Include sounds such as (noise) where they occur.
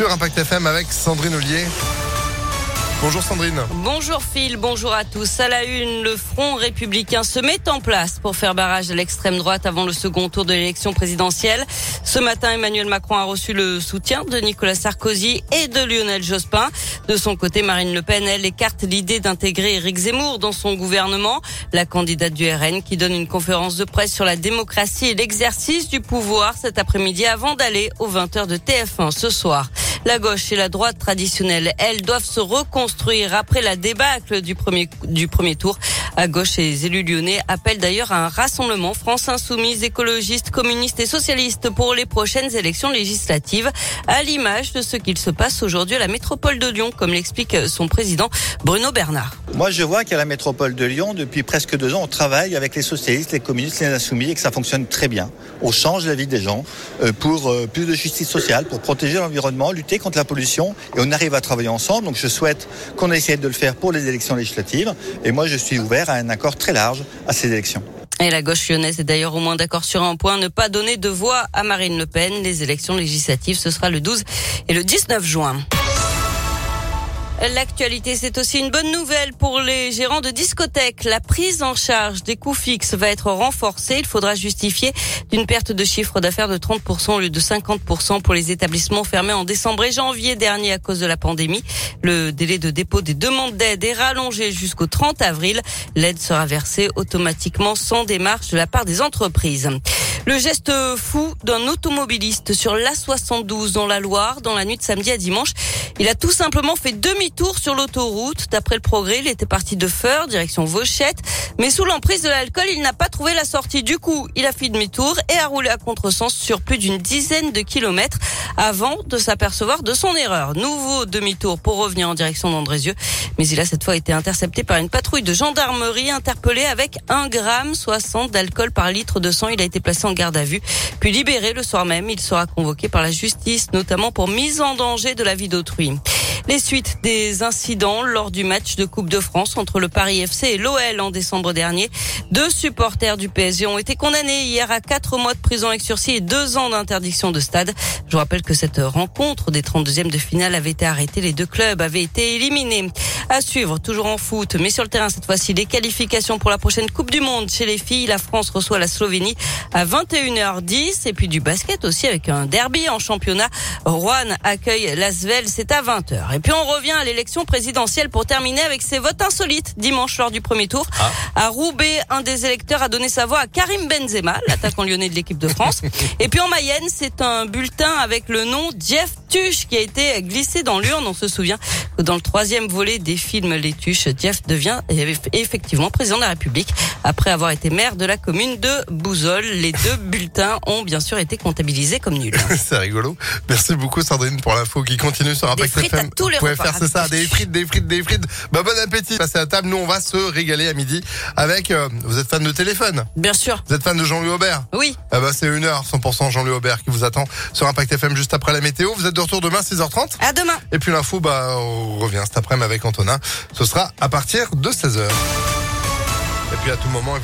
Sur Impact FM avec Sandrine Ollier. Bonjour Sandrine. Bonjour Phil, bonjour à tous. À la une, le Front républicain se met en place pour faire barrage à l'extrême droite avant le second tour de l'élection présidentielle. Ce matin, Emmanuel Macron a reçu le soutien de Nicolas Sarkozy et de Lionel Jospin. De son côté, Marine Le Pen, elle écarte l'idée d'intégrer Éric Zemmour dans son gouvernement. La candidate du RN qui donne une conférence de presse sur la démocratie et l'exercice du pouvoir cet après-midi avant d'aller aux 20h de TF1 ce soir. La gauche et la droite traditionnelle, elles doivent se reconstruire après la débâcle du premier, tour. À gauche, les élus lyonnais appellent d'ailleurs à un rassemblement France Insoumise, écologistes, communistes et socialistes pour les prochaines élections législatives, à l'image de ce qu'il se passe aujourd'hui à la métropole de Lyon, comme l'explique son président Bruno Bernard. Moi, je vois qu'à la métropole de Lyon, depuis presque deux ans, on travaille avec les socialistes, les communistes, les insoumis et que ça fonctionne très bien. On change la vie des gens euh, pour euh, plus de justice sociale, pour protéger l'environnement, lutter contre la pollution et on arrive à travailler ensemble. Donc je souhaite qu'on essaie de le faire pour les élections législatives et moi je suis ouvert à un accord très large à ces élections. Et la gauche lyonnaise est d'ailleurs au moins d'accord sur un point, ne pas donner de voix à Marine Le Pen. Les élections législatives, ce sera le 12 et le 19 juin. L'actualité, c'est aussi une bonne nouvelle pour les gérants de discothèques. La prise en charge des coûts fixes va être renforcée. Il faudra justifier d'une perte de chiffre d'affaires de 30% au lieu de 50% pour les établissements fermés en décembre et janvier dernier à cause de la pandémie. Le délai de dépôt des demandes d'aide est rallongé jusqu'au 30 avril. L'aide sera versée automatiquement sans démarche de la part des entreprises. Le geste fou d'un automobiliste sur l'A72 dans la Loire dans la nuit de samedi à dimanche. Il a tout simplement fait demi-tour sur l'autoroute. D'après le progrès, il était parti de Feur, direction Vauchette. Mais sous l'emprise de l'alcool, il n'a pas trouvé la sortie. Du coup, il a fait demi-tour et a roulé à contresens sur plus d'une dizaine de kilomètres avant de s'apercevoir de son erreur. Nouveau demi-tour pour revenir en direction d'Andrézieux. Mais il a cette fois été intercepté par une patrouille de gendarmerie interpellé avec 1 gramme 60 d'alcool par litre de sang. Il a été placé en garde à vue, puis libéré le soir même. Il sera convoqué par la justice, notamment pour mise en danger de la vie d'autrui. Les suites des incidents lors du match de Coupe de France entre le Paris FC et l'OL en décembre dernier. Deux supporters du PSG ont été condamnés hier à quatre mois de prison avec sursis et deux ans d'interdiction de stade. Je vous rappelle que cette rencontre des 32e de finale avait été arrêtée. Les deux clubs avaient été éliminés. À suivre, toujours en foot, mais sur le terrain cette fois-ci, les qualifications pour la prochaine Coupe du Monde chez les filles. La France reçoit la Slovénie à 21h10 et puis du basket aussi avec un derby en championnat. Rouen accueille l'Asvel, c'est à 20h. Et puis on revient à l'élection présidentielle pour terminer avec ces votes insolites dimanche lors du premier tour. Ah. À Roubaix, un des électeurs a donné sa voix à Karim Benzema, l'attaquant lyonnais de l'équipe de France. (laughs) Et puis en Mayenne, c'est un bulletin avec le nom Jeff Tuche qui a été glissé dans l'urne. On se souvient que dans le troisième volet des films Les Tuches, Jeff devient effectivement président de la République après avoir été maire de la commune de Bouzol. Les deux bulletins ont bien sûr été comptabilisés comme nuls. (laughs) c'est rigolo. Merci beaucoup Sandrine pour l'info qui continue sur Impact FM. Vous pouvez faire c'est ça, des frites, des frites, des frites. Bah bon appétit. Passez à table. Nous on va se régaler à midi avec. Euh, vous êtes fan de téléphone? Bien sûr. Vous êtes fan de Jean-Louis Aubert? Oui. Ah bah c'est une heure 100% Jean-Louis Aubert qui vous attend sur Impact FM juste après la météo. Vous êtes de retour demain 6h30. À demain. Et puis l'info bah on revient cet après-midi avec Antonin. Ce sera à partir de 16h. Et puis à tout moment